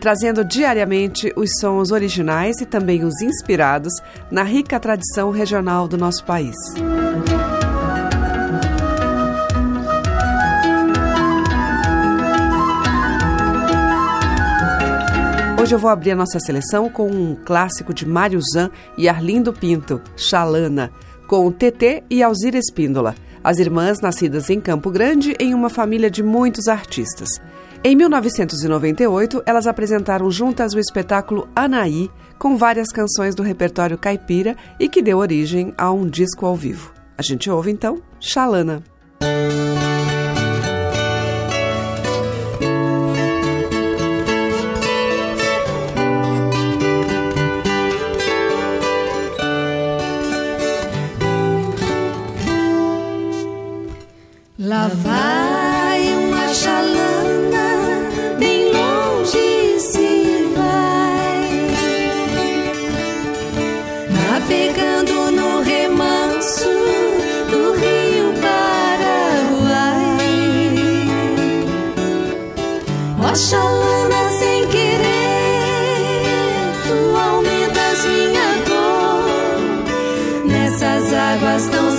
trazendo diariamente os sons originais e também os inspirados na rica tradição regional do nosso país. Hoje eu vou abrir a nossa seleção com um clássico de Mário Zan e Arlindo Pinto, Xalana, com TT e Alzira Espíndola, as irmãs nascidas em Campo Grande em uma família de muitos artistas. Em 1998, elas apresentaram juntas o espetáculo Anaí, com várias canções do repertório caipira e que deu origem a um disco ao vivo. A gente ouve então Xalana.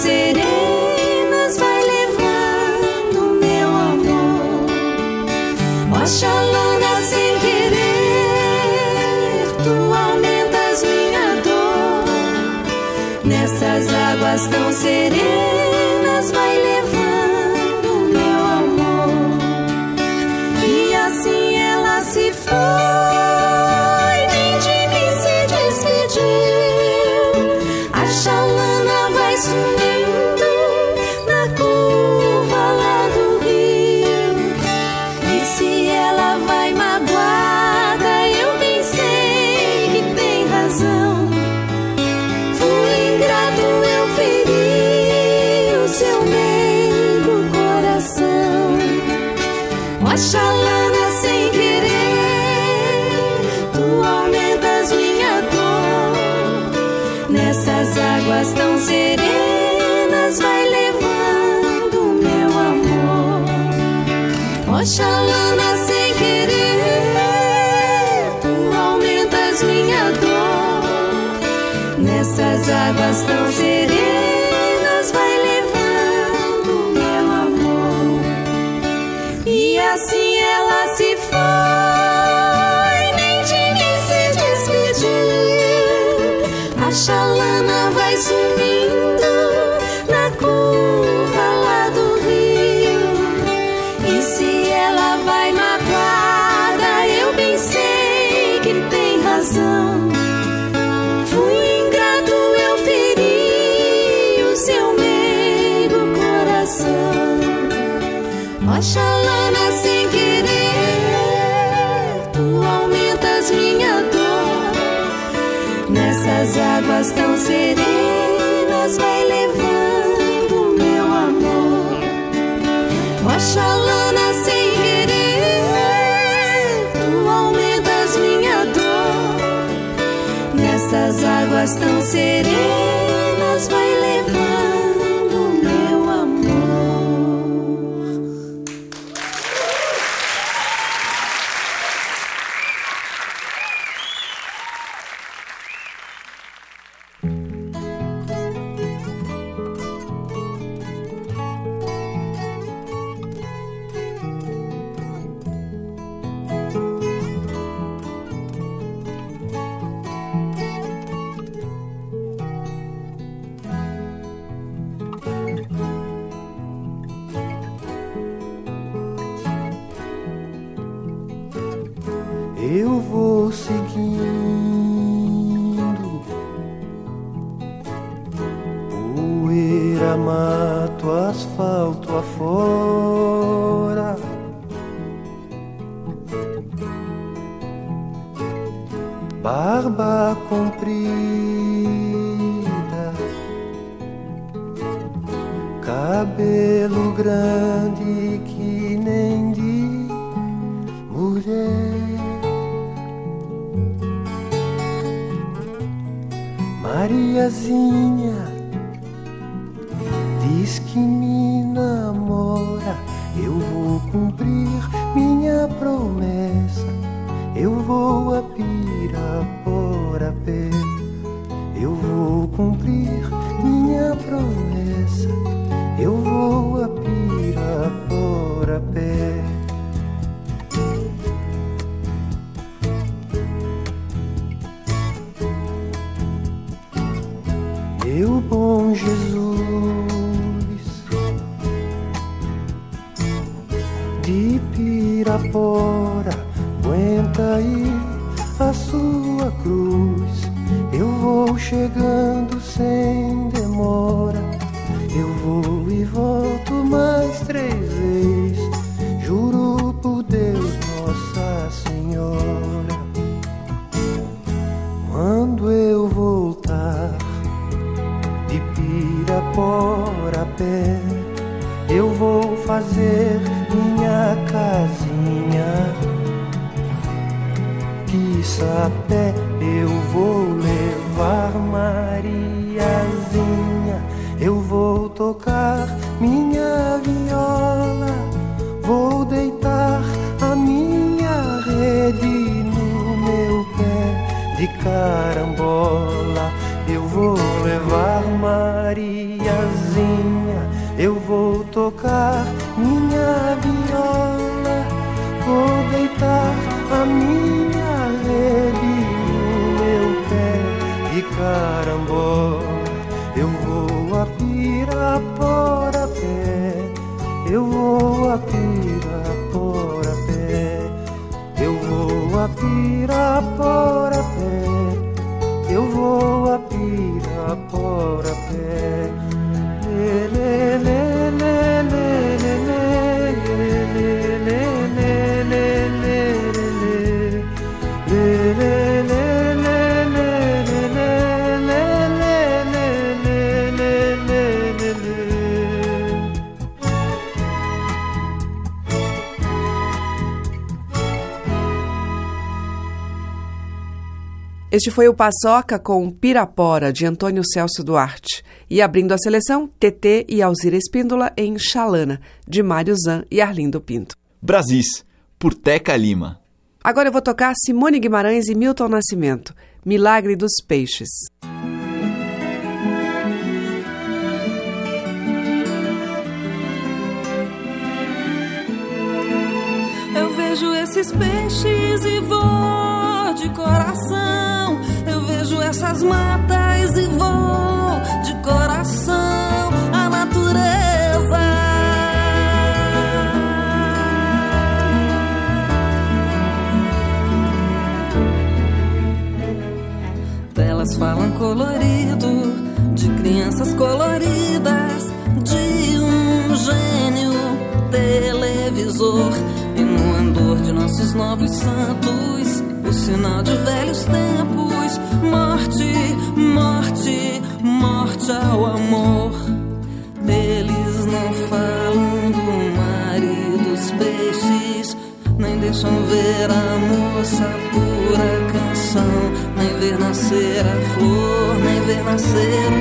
Serenas. Vai levando meu amor, ó Nessas águas tão serenas, vai levando meu amor. Ó chalana sem querer, tu aumentas minha dor. Nessas águas tão serenas, diz que me namora, eu vou cumprir Este foi o Paçoca com Pirapora, de Antônio Celso Duarte. E abrindo a seleção, TT e Alzira Espíndola em Xalana, de Mário Zan e Arlindo Pinto. Brasis, por Teca Lima. Agora eu vou tocar Simone Guimarães e Milton Nascimento, Milagre dos Peixes. Esses peixes e vou de coração. Eu vejo essas matas e vou de coração. A natureza. Delas falam colorido, de crianças coloridas, de um gênio televisor. E no andor de nossos novos santos, o sinal de velhos tempos: morte, morte, morte ao amor. Eles não falam do mar e dos peixes, nem deixam ver a moça pura canção, nem ver nascer a flor, nem ver nascer o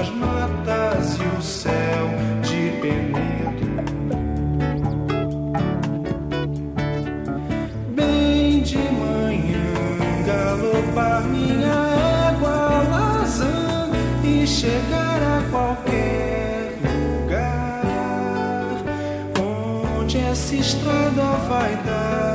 as matas e o céu de Penedo. Bem de manhã, galopar minha égua lazã e chegar a qualquer lugar onde essa estrada vai dar.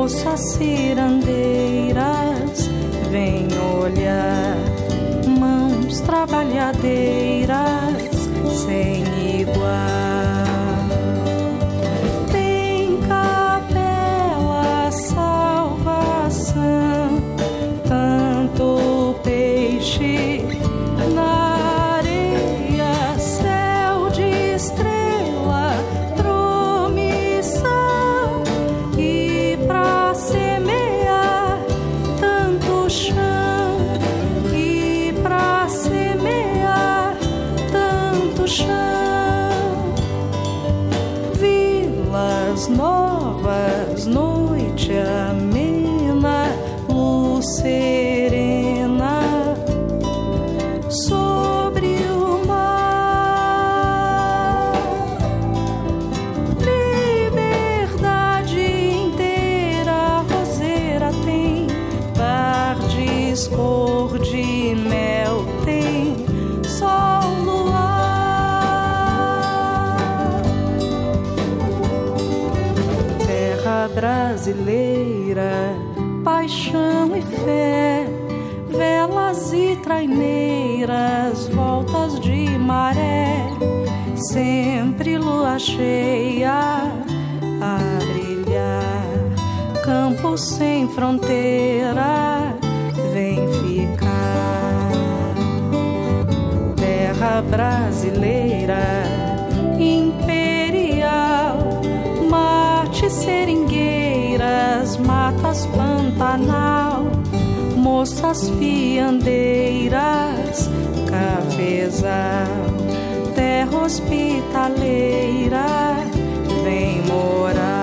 Moças cirandeiras, vem olhar, mãos trabalhadeiras, sem igual. Cheia a brilhar, campo sem fronteira, vem ficar. Terra brasileira imperial, mate seringueiras, matas pantanal, moças fiandeiras, cafezal, terra hospitaleira, vem morar.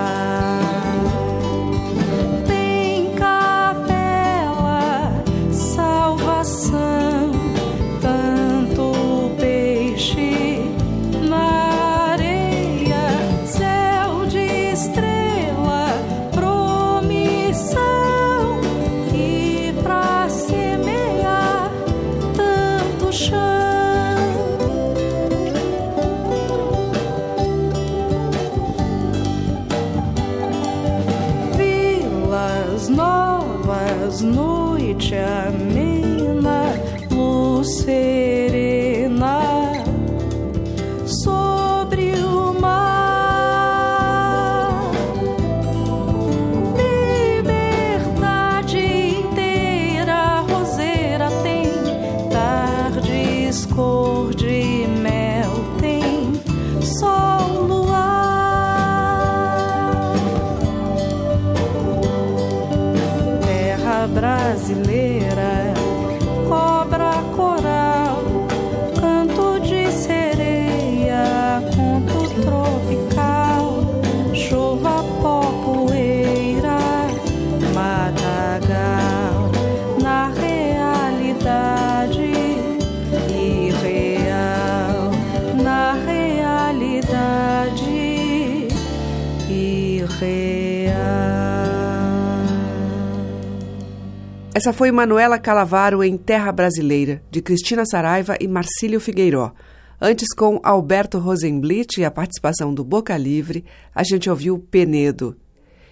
Essa foi Manuela Calavaro em Terra Brasileira, de Cristina Saraiva e Marcílio Figueiró. Antes, com Alberto Rosenblit e a participação do Boca Livre, a gente ouviu Penedo.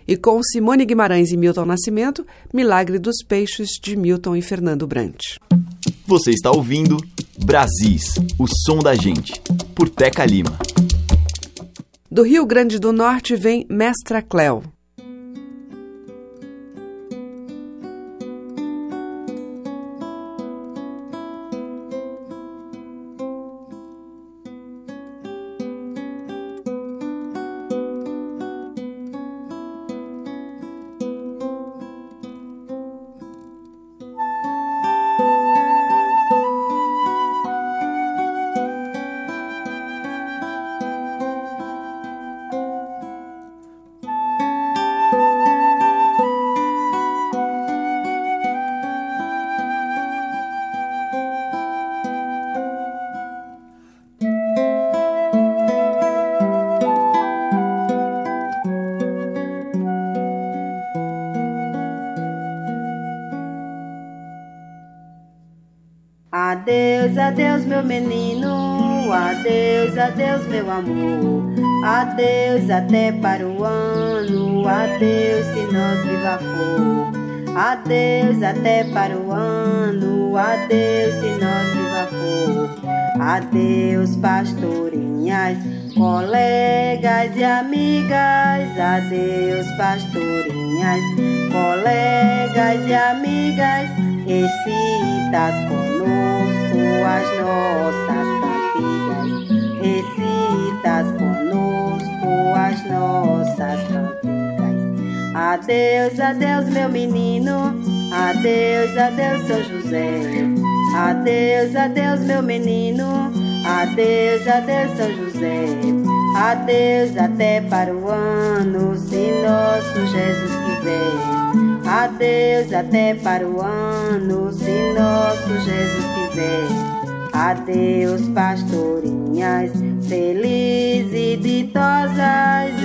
E com Simone Guimarães e Milton Nascimento, Milagre dos Peixes, de Milton e Fernando Brant. Você está ouvindo Brasis, o som da gente, por Teca Lima. Do Rio Grande do Norte vem Mestra Cléo. Adeus, meu amor. Adeus, até para o ano. Adeus, se nós viva for. Adeus, até para o ano. Adeus, se nós viva for. Adeus, pastorinhas, colegas e amigas. Adeus, pastorinhas, colegas e amigas. Recitas conosco as nossas nossas cantigas. Adeus, adeus, meu menino. Adeus, adeus, São José. Adeus, adeus, meu menino. Adeus, adeus, São José. Adeus, até para o ano, se nosso Jesus quiser. Adeus, até para o ano, se nosso Jesus quiser. Adeus, pastorinhas, felizes e ditosas.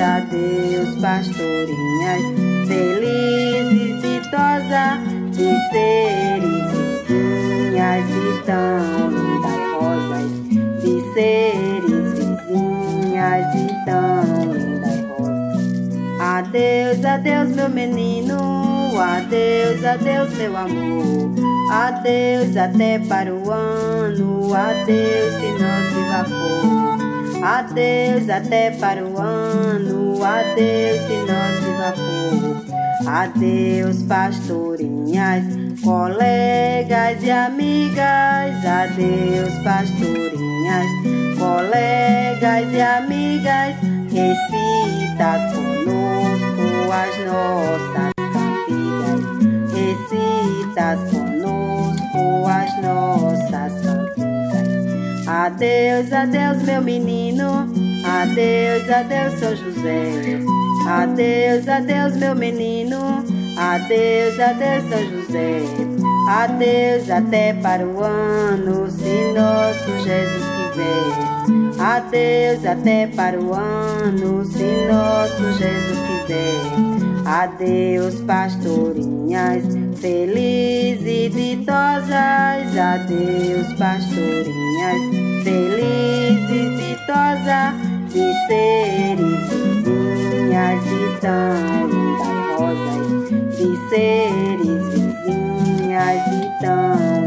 Adeus, pastorinhas, felizes e ditosas, de seres vizinhas e tão lindas rosas. De seres vizinhas e tão lindas rosas. Adeus, adeus, meu menino. Adeus, adeus, meu amor. Adeus, até para o ano. Adeus, se nós viva for. Adeus, até para o ano. Adeus, se nós viva for. Adeus, pastorinhas, colegas e amigas. Adeus, pastorinhas, colegas e amigas. Recitas conosco as nossas recitas conosco as nossas cantigas. Adeus, adeus, meu menino. Adeus, adeus, São José. Adeus, adeus, meu menino. Adeus, adeus, São José. Adeus, até para o ano, se nosso Jesus quiser. Adeus, até para o ano, se nosso Jesus quiser. Adeus, pastorinhas, felizes e ditosas. Adeus, pastorinhas, felizes e ditosas, de seres vizinhas e tão lindas rosas. De seres vizinhas e tão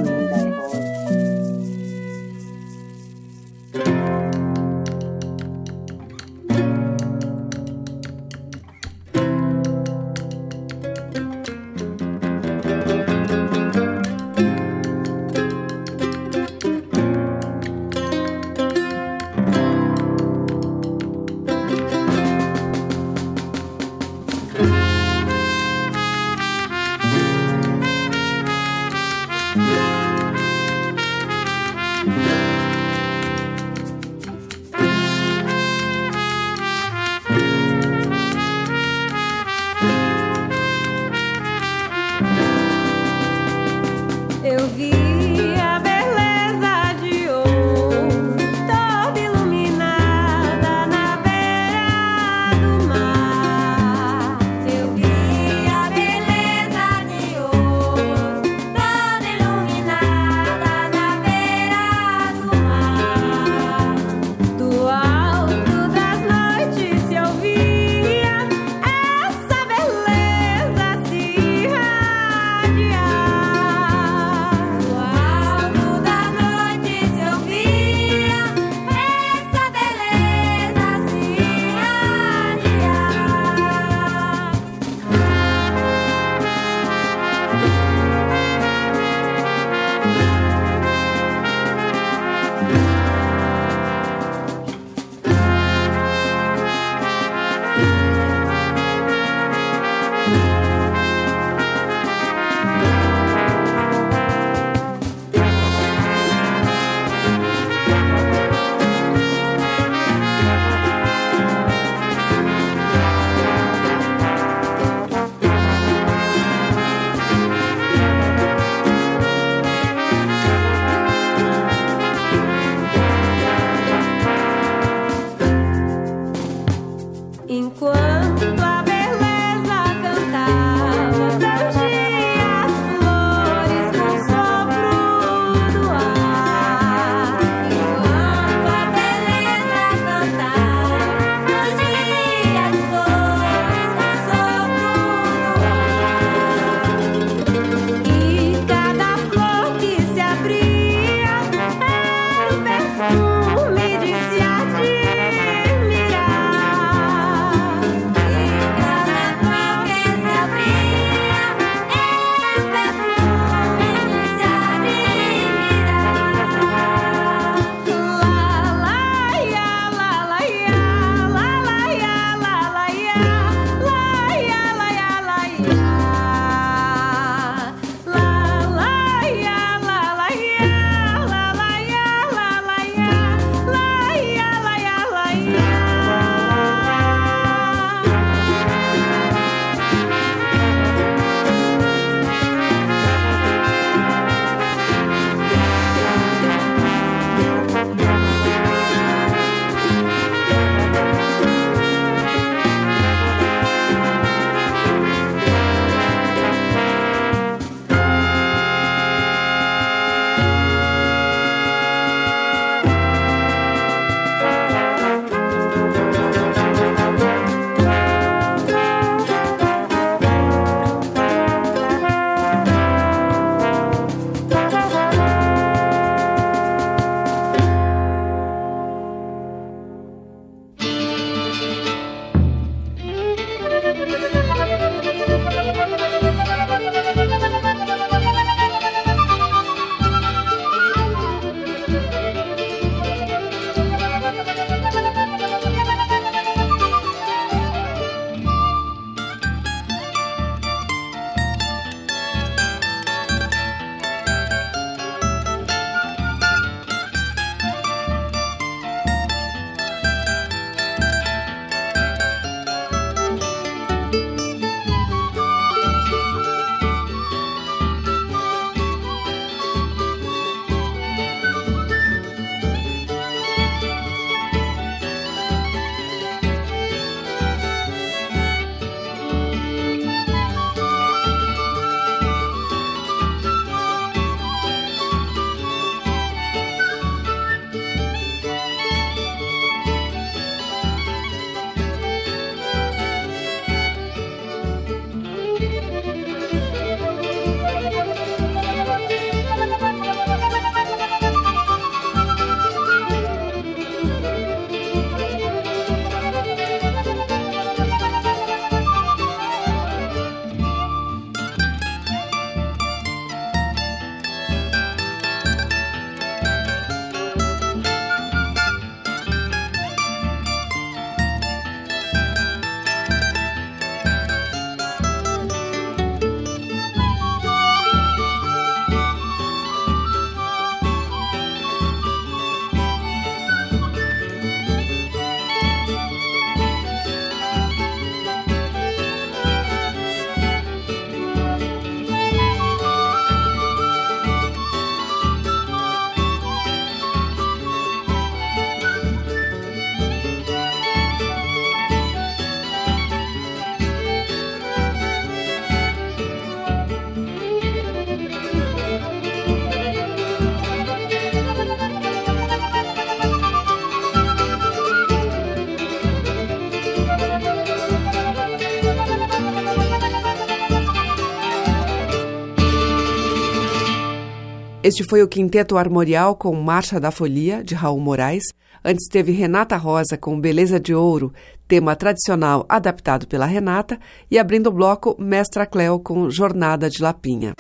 Este foi o Quinteto Armorial com Marcha da Folia, de Raul Moraes. Antes teve Renata Rosa com Beleza de Ouro, tema tradicional adaptado pela Renata. E abrindo o bloco, Mestra Cleo com Jornada de Lapinha.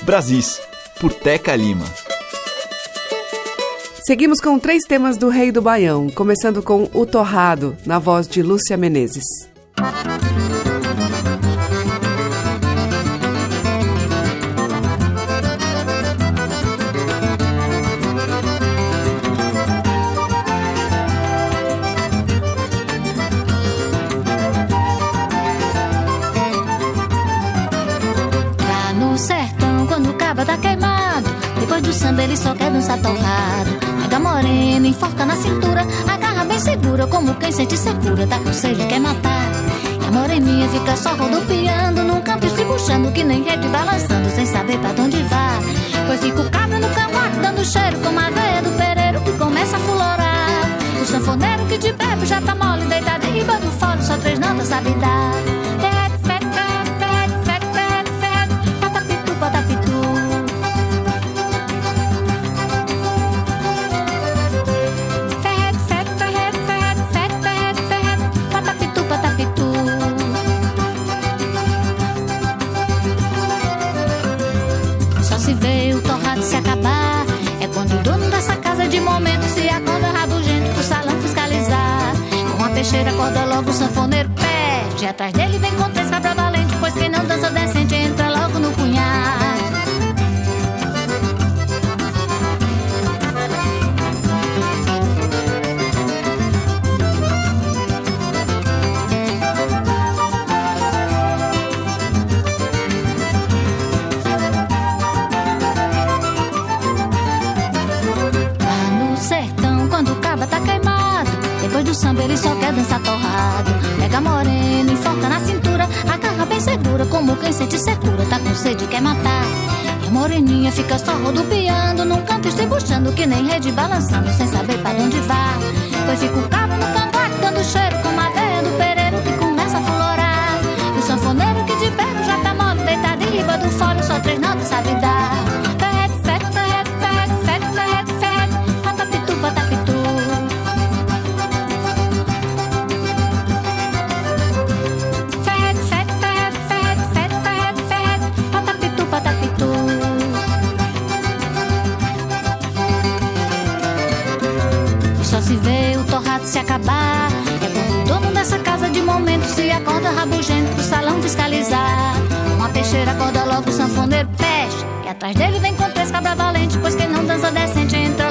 Brasis, por Teca Lima. Seguimos com três temas do Rei do Baião, começando com O Torrado, na voz de Lúcia Menezes. Samba ele só quer dançar torrado. Pega morena, enforca na cintura, agarra bem segura, como quem sente secura, tá com sede, quer matar. E a moreninha fica só rodopiando num canto se puxando, que nem rede balançando, sem saber pra onde vai. Pois fica o cabra no cavaco, dando cheiro, como a veia do pereiro que começa a fulorar. O sanfoneiro que de bebe já tá mole, deitado em riba do fole, só três notas sabe dar. O sanfoneiro pede. Atrás dele vem com segura, como quem sente secura, tá com sede quer matar. E a moreninha fica só rodopiando num canto e se puxando, que nem rede balançando, sem saber pra onde vai. Pois fica o cabo no cavaco, dando cheiro com madeira do pereiro que começa a florar. E o sanfoneiro que de perto já tá mole, deitado em riba do fole, só se acabar. É quando o dono dessa casa de momento se acorda rabugento pro salão fiscalizar. Uma peixeira acorda logo o sanfoneiro peste. E atrás dele vem com três cabra valente, pois quem não dança decente entra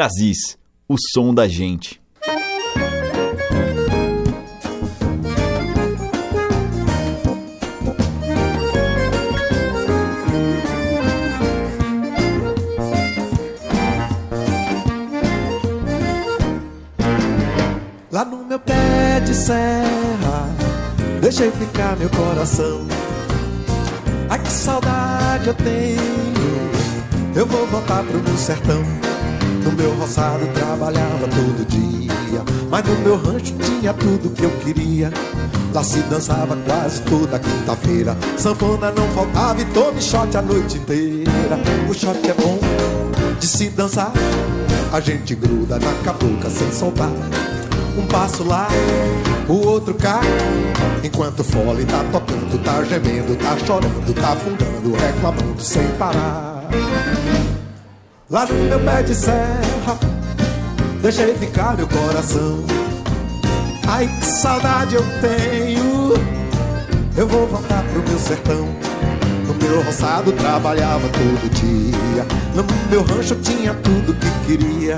Brasis, o som da gente. Lá no meu pé de serra, deixei ficar meu coração. Ai que saudade eu tenho, eu vou voltar pro meu sertão. Roçado trabalhava todo dia, mas no meu rancho tinha tudo que eu queria. Lá se dançava quase toda quinta-feira, sanfona não faltava e tome shot a noite inteira. O shot é bom de se dançar, a gente gruda na cabocla sem soltar. Um passo lá, o outro cá. Enquanto o fole tá tocando, tá gemendo, tá chorando, tá afundando, reclamando sem parar. Lá no meu pé de serra, deixei ficar meu coração. Ai que saudade eu tenho, eu vou voltar pro meu sertão. No meu roçado trabalhava todo dia, no meu rancho tinha tudo que queria.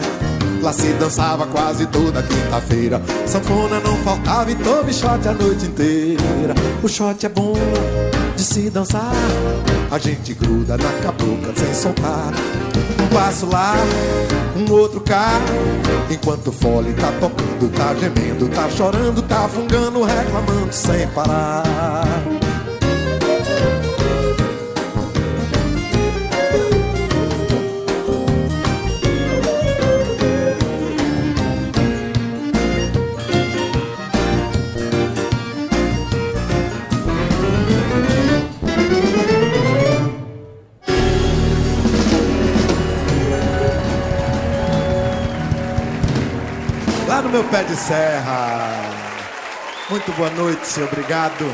Lá se dançava quase toda quinta-feira. Sanfona não faltava e tome shot a noite inteira. O shot é bom de se dançar. A gente gruda na cabocla sem soltar. Um passo lá, um outro cá. Enquanto o fole tá tocando, tá gemendo, tá chorando, tá fungando, reclamando sem parar. Meu pé de serra. Muito boa noite, obrigado.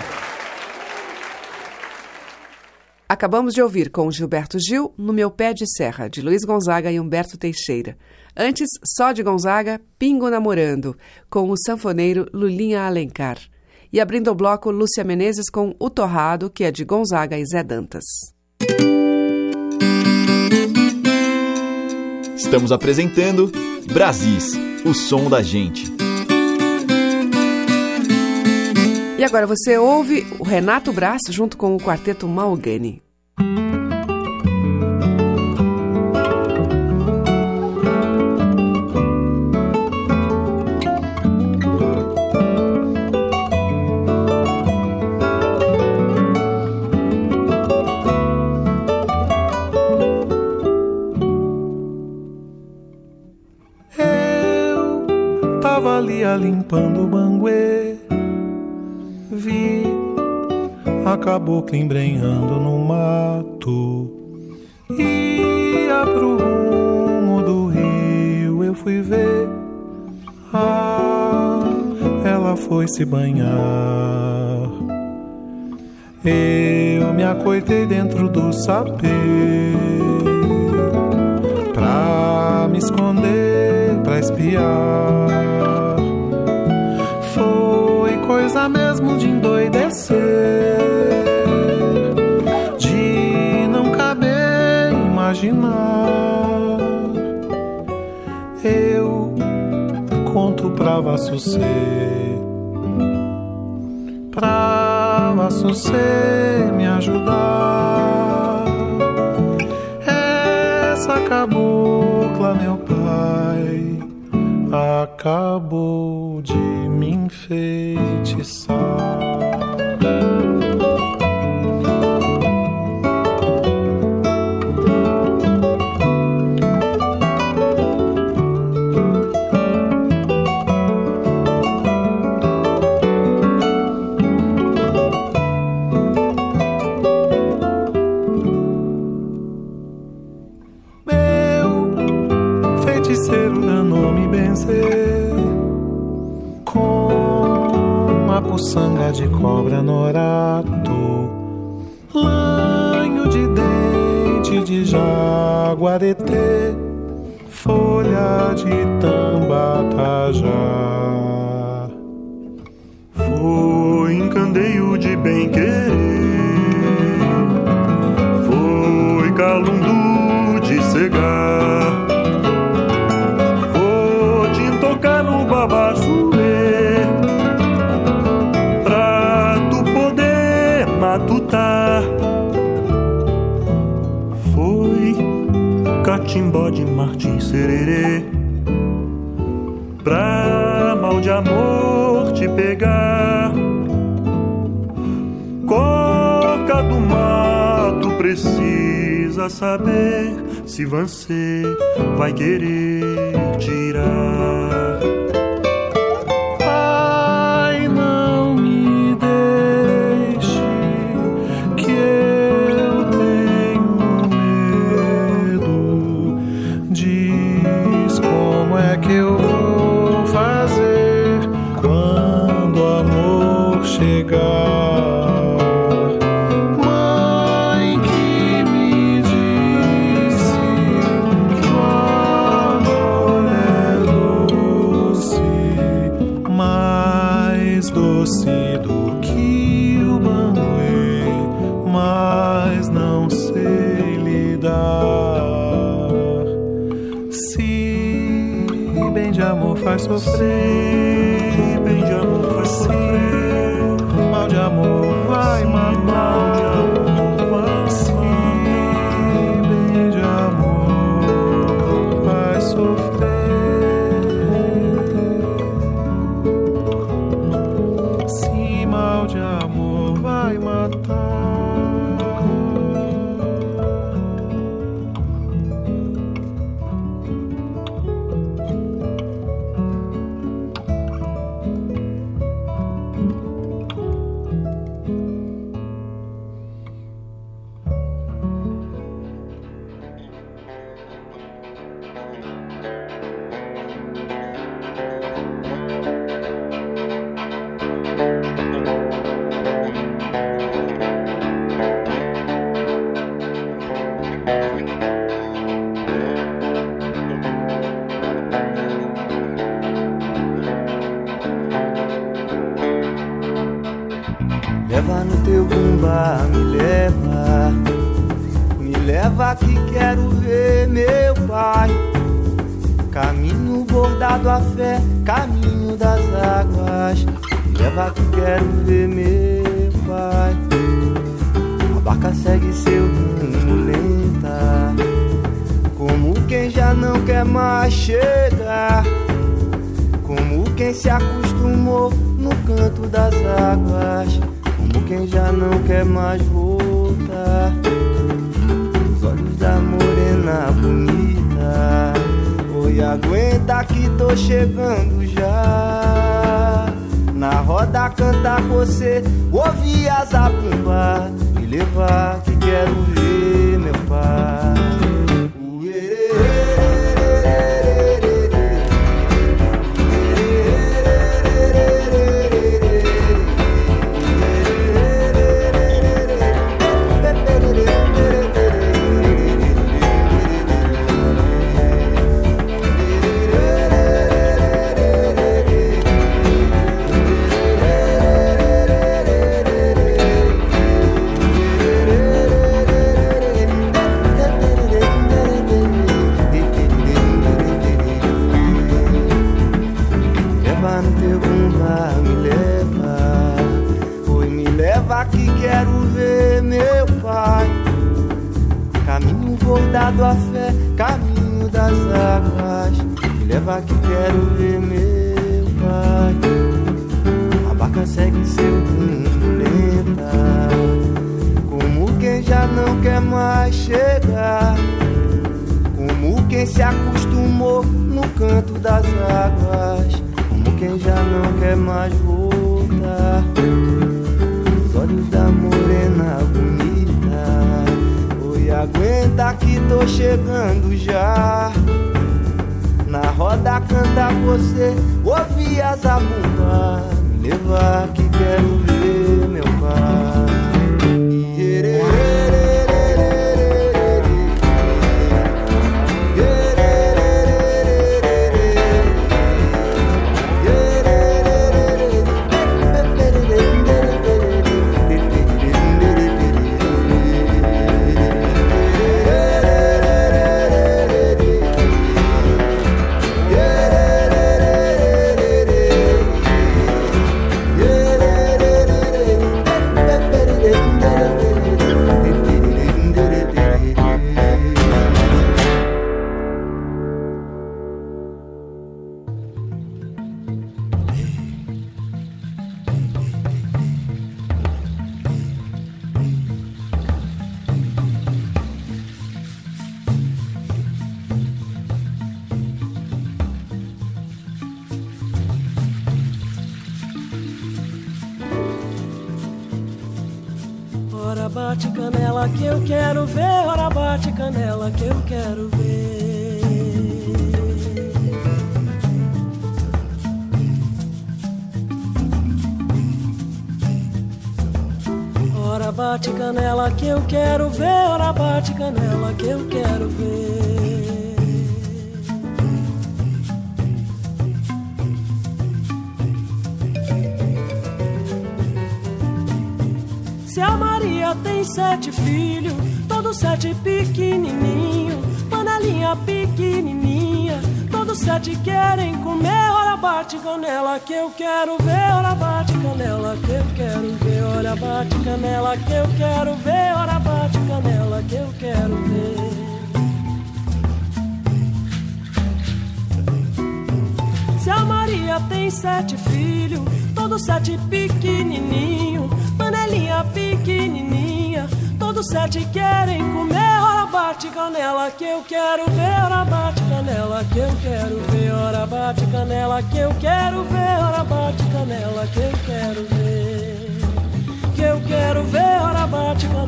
Acabamos de ouvir com Gilberto Gil, No Meu Pé de Serra, de Luiz Gonzaga e Humberto Teixeira. Antes, só de Gonzaga, Pingo Namorando, com o sanfoneiro Lulinha Alencar. E abrindo o bloco, Lúcia Menezes com O Torrado, que é de Gonzaga e Zé Dantas. Estamos apresentando Brasis, o som da gente. E agora você ouve o Renato Brás junto com o quarteto Malgani. Eu tava ali a limpando o banguê, vi acabou embrenhando no mato. Ia pro rumo do rio, eu fui ver. Ah, ela foi se banhar. Eu me acoitei dentro do sapê pra me esconder, pra espiar coisa mesmo de endoidecer. De não caber imaginar. Eu conto pra Vassucê. Pra Vassucê me ajudar. Essa cabocla, meu pai, acabou de me enfeitiçar. Meu feiticeiro danou-me benzer. puçanga de cobra norato, lanho de dente de jaguaretê, folha de tambatajá. saber se você vai querer tirar. sofrer.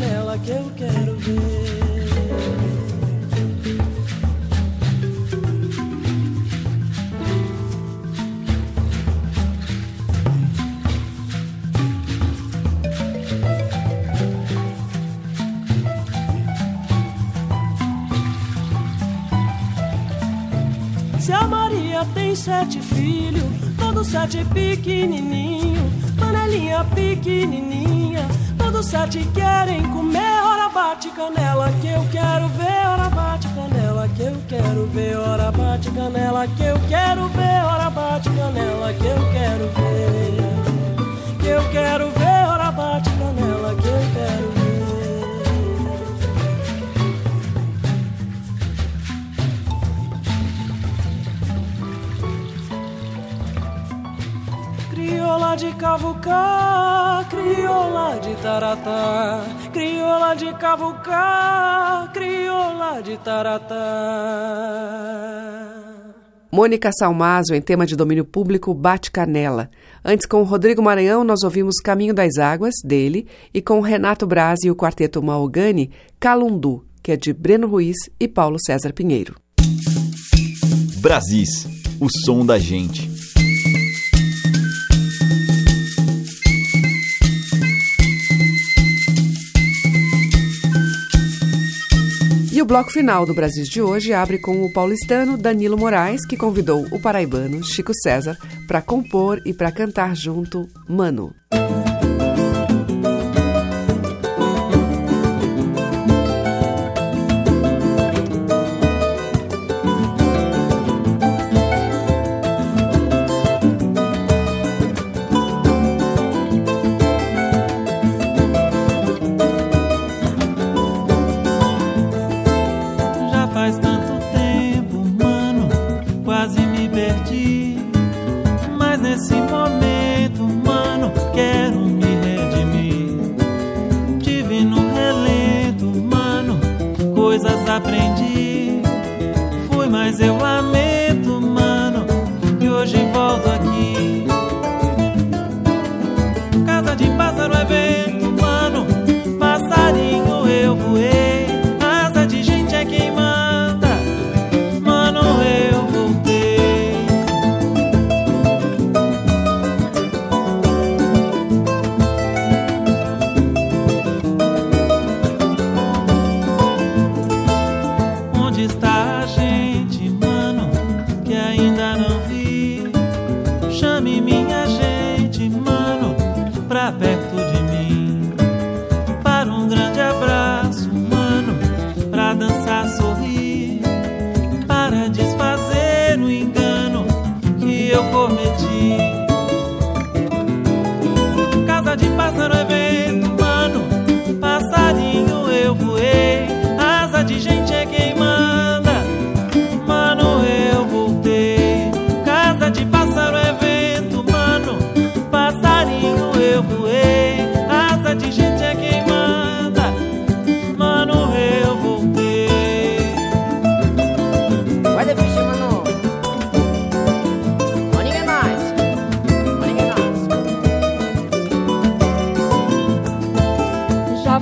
Canela que eu quero ver. Se a Maria tem sete filhos, todos sete pequenininho, panelinha pequenininha, todos sete querem comer. Ora bate canela que eu quero ver, ora bate canela que eu quero ver, ora bate canela que eu quero ver, ora bate canela que eu quero ver, que eu quero ver, ora bate canela de cavucar, crioula de taratá, crioula de cavucar, crioula de taratá. Mônica Salmazo, em tema de domínio público, Bate Canela. Antes, com o Rodrigo Maranhão, nós ouvimos Caminho das Águas, dele, e com o Renato Braz e o quarteto Maogani, Calundu, que é de Breno Ruiz e Paulo César Pinheiro. Brasis, o som da gente. E o bloco final do Brasil de hoje abre com o paulistano Danilo Moraes, que convidou o paraibano Chico César para compor e para cantar junto Mano.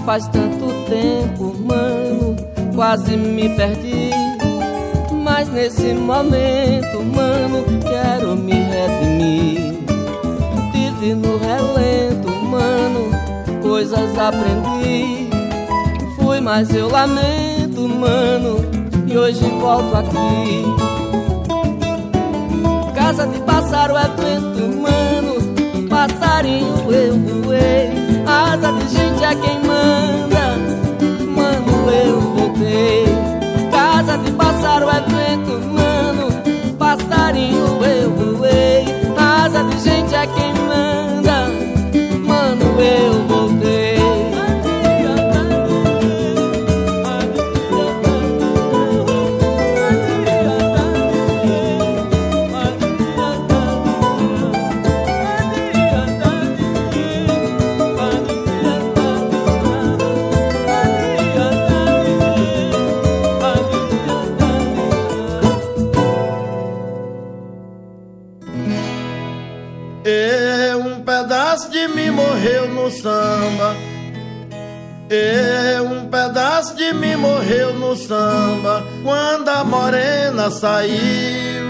Faz tanto tempo, mano, quase me perdi. Mas nesse momento, mano, quero me redimir. Tive no relento, mano, coisas aprendi. Fui, mas eu lamento, mano, e hoje volto aqui. Casa de pássaro é vento, mano, passarinho eu voei. Asa de gente é quem manda, mano, eu voltei. Casa de pássaro é vento, mano, passarinho eu voei. Asa de gente é quem manda, saiu.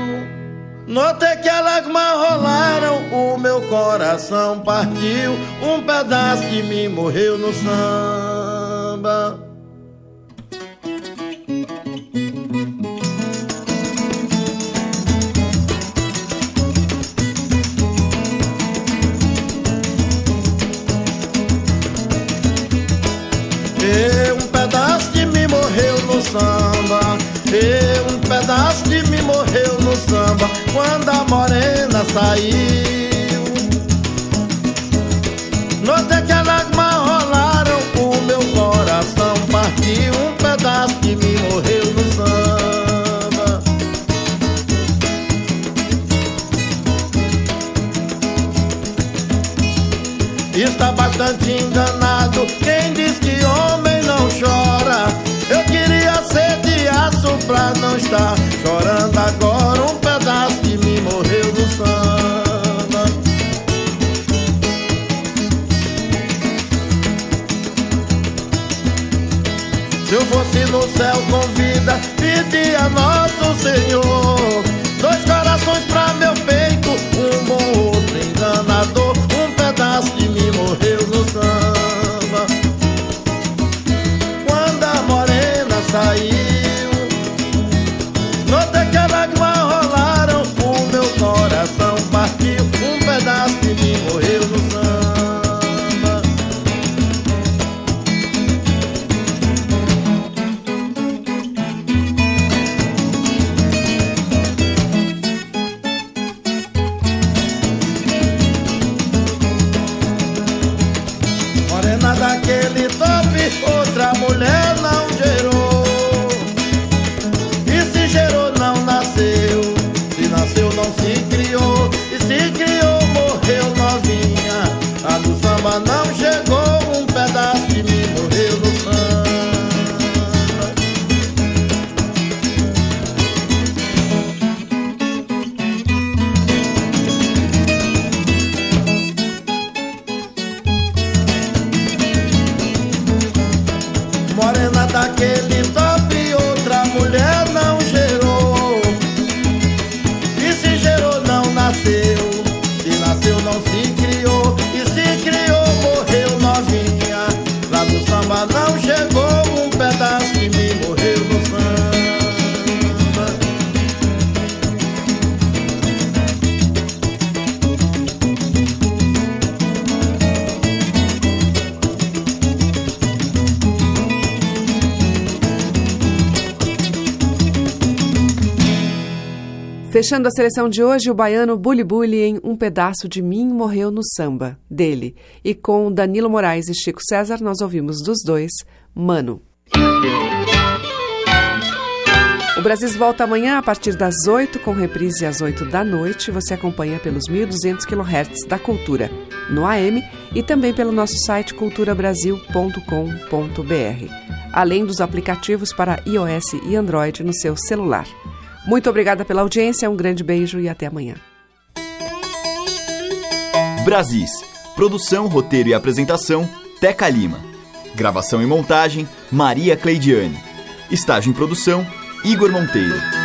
Notei que as lágrimas rolaram, o meu coração partiu. Um pedaço de mim morreu no samba. Samba. Quando a morena saiu. Notei que as lágrimas rolaram, o meu coração partiu. Um pedaço de mim morreu no samba. Está bastante enganado quem diz que homem não chora. Eu queria ser de aço pra não estar chorando agora. Nosso Senhor Fechando a seleção de hoje, o baiano Bully Bully em Um Pedaço de Mim Morreu no Samba, dele. E com Danilo Moraes e Chico César, nós ouvimos dos dois, Mano. O Brasil volta amanhã a partir das 8, com reprise às 8 da noite. Você acompanha pelos 1.200 kHz da Cultura, no AM e também pelo nosso site culturabrasil.com.br, além dos aplicativos para iOS e Android no seu celular. Muito obrigada pela audiência, um grande beijo e até amanhã. Brasis. Produção, roteiro e apresentação, Teca Lima. Gravação e montagem, Maria Cleidiane. Estágio em produção, Igor Monteiro.